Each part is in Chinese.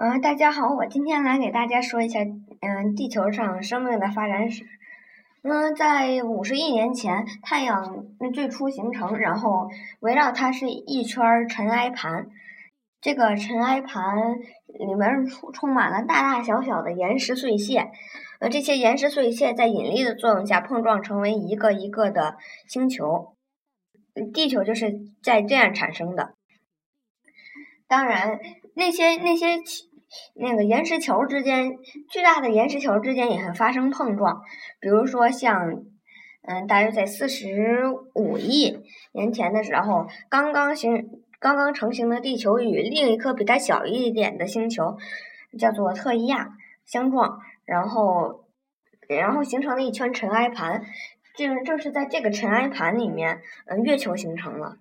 嗯，大家好，我今天来给大家说一下，嗯，地球上生命的发展史。嗯，在五十亿年前，太阳最初形成，然后围绕它是一圈尘埃盘。这个尘埃盘里面充充满了大大小小的岩石碎屑，呃，这些岩石碎屑在引力的作用下碰撞，成为一个一个的星球。地球就是在这样产生的。当然，那些那些。那个岩石球之间，巨大的岩石球之间也会发生碰撞，比如说像，嗯，大约在四十五亿年前的时候，刚刚形刚刚成型的地球与另一颗比它小一点的星球，叫做特伊亚相撞，然后，然后形成了一圈尘埃盘，正正是在这个尘埃盘里面，嗯，月球形成了。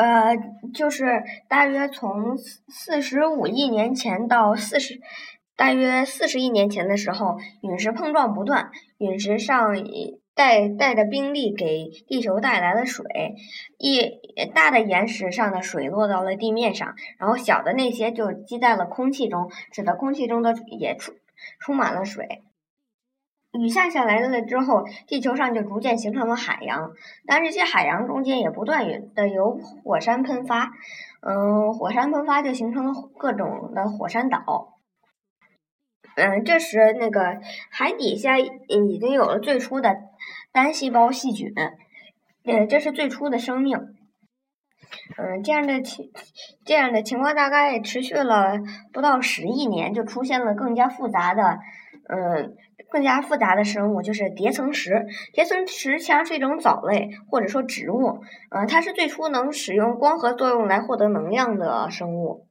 呃，就是大约从四十五亿年前到四十，大约四十亿年前的时候，陨石碰撞不断，陨石上带带的冰粒给地球带来了水，一大的岩石上的水落到了地面上，然后小的那些就积在了空气中，使得空气中的也充充满了水。雨下下来了之后，地球上就逐渐形成了海洋，但这些海洋中间也不断的有火山喷发，嗯，火山喷发就形成了各种的火山岛，嗯，这时那个海底下已经有了最初的单细胞细菌，嗯，这是最初的生命，嗯，这样的情这样的情况大概持续了不到十亿年，就出现了更加复杂的，嗯。更加复杂的生物就是叠层石。叠层石像是一种藻类或者说植物，嗯，它是最初能使用光合作用来获得能量的生物。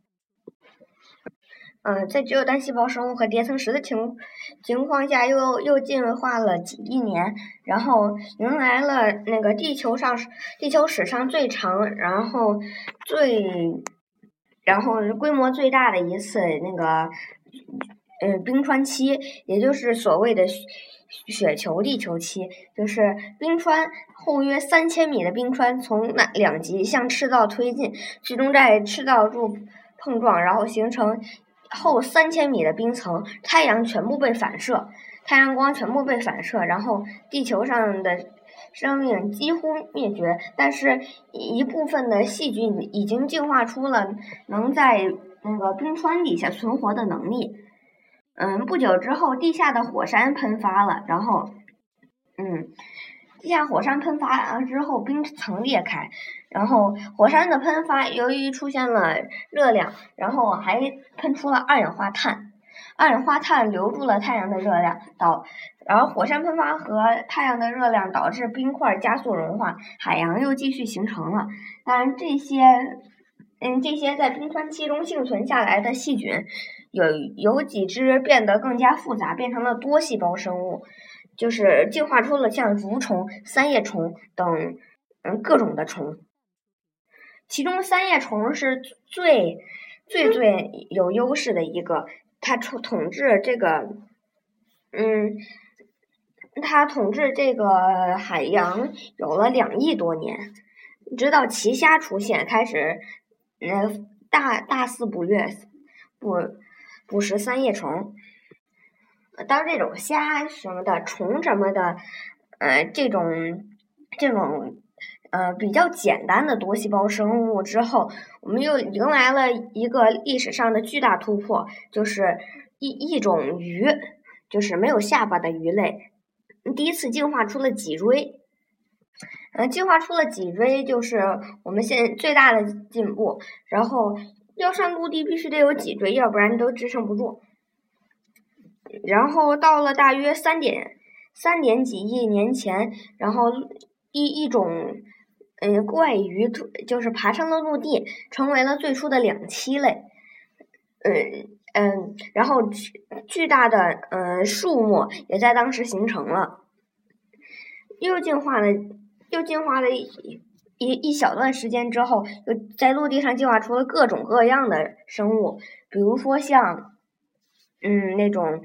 嗯，在只有单细胞生物和叠层石的情情况下，又又进化了几亿年，然后迎来了那个地球上地球史上最长，然后最然后规模最大的一次那个。嗯，冰川期，也就是所谓的雪雪球地球期，就是冰川厚约三千米的冰川从那两极向赤道推进，最终在赤道处碰撞，然后形成厚三千米的冰层。太阳全部被反射，太阳光全部被反射，然后地球上的生命几乎灭绝。但是，一部分的细菌已经进化出了能在那个冰川底下存活的能力。嗯，不久之后，地下的火山喷发了，然后，嗯，地下火山喷发了之后，冰层裂开，然后火山的喷发由于出现了热量，然后还喷出了二氧化碳，二氧化碳留住了太阳的热量，导，然后火山喷发和太阳的热量导致冰块加速融化，海洋又继续形成了。当然，这些，嗯，这些在冰川期中幸存下来的细菌。有有几只变得更加复杂，变成了多细胞生物，就是进化出了像蠕虫、三叶虫等嗯各种的虫。其中三叶虫是最最最有优势的一个，它统统治这个嗯，它统治这个海洋有了两亿多年，直到奇虾出现，开始嗯大大肆捕猎捕。捕食三叶虫，当这种虾什么的、虫什么的，呃，这种这种呃比较简单的多细胞生物之后，我们又迎来了一个历史上的巨大突破，就是一一种鱼，就是没有下巴的鱼类，第一次进化出了脊椎，嗯，进化出了脊椎就是我们现在最大的进步，然后。要上陆地必须得有脊椎，要不然都支撑不住。然后到了大约三点三点几亿年前，然后一一种嗯怪鱼就是爬上了陆地，成为了最初的两栖类。嗯嗯，然后巨大的呃树木也在当时形成了，又进化了，又进化了。一一一小段时间之后，又在陆地上进化出了各种各样的生物，比如说像，嗯，那种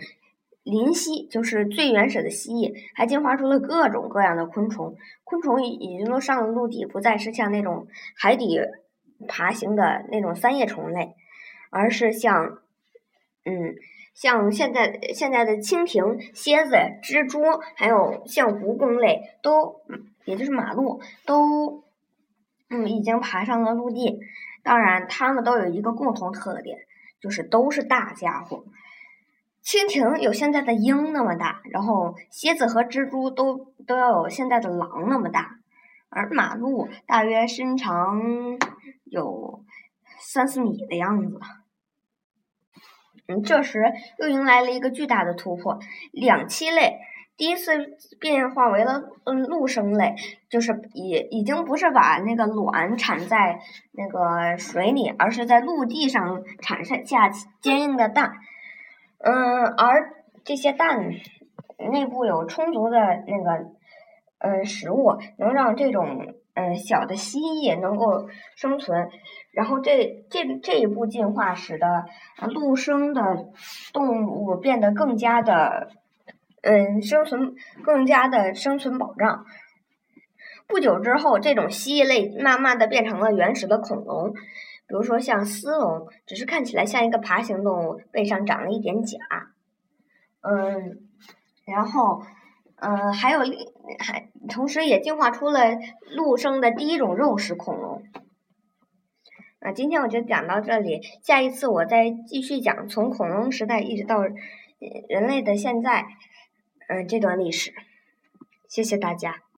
林蜥，就是最原始的蜥蜴，还进化出了各种各样的昆虫。昆虫已已经都上了陆地，不再是像那种海底爬行的那种三叶虫类，而是像，嗯，像现在现在的蜻蜓、蝎子、蜘蛛，还有像蜈蚣类，都也就是马路都嗯已经爬上了陆地。当然，它们都有一个共同特点，就是都是大家伙。蜻蜓有现在的鹰那么大，然后蝎子和蜘蛛都都要有现在的狼那么大。而马路大约身长有三四米的样子。嗯，这时又迎来了一个巨大的突破，两栖类第一次变化为了嗯陆生类，就是已已经不是把那个卵产在那个水里，而是在陆地上产下下坚硬的蛋。嗯，而这些蛋内部有充足的那个。嗯，食物能让这种嗯小的蜥蜴能够生存，然后这这这一步进化使得陆生的动物变得更加的嗯生存更加的生存保障。不久之后，这种蜥蜴类慢慢的变成了原始的恐龙，比如说像丝龙，只是看起来像一个爬行动物，背上长了一点甲。嗯，然后。嗯，还有还同时也进化出了陆生的第一种肉食恐龙。啊，今天我就讲到这里，下一次我再继续讲从恐龙时代一直到人类的现在，嗯，这段历史。谢谢大家。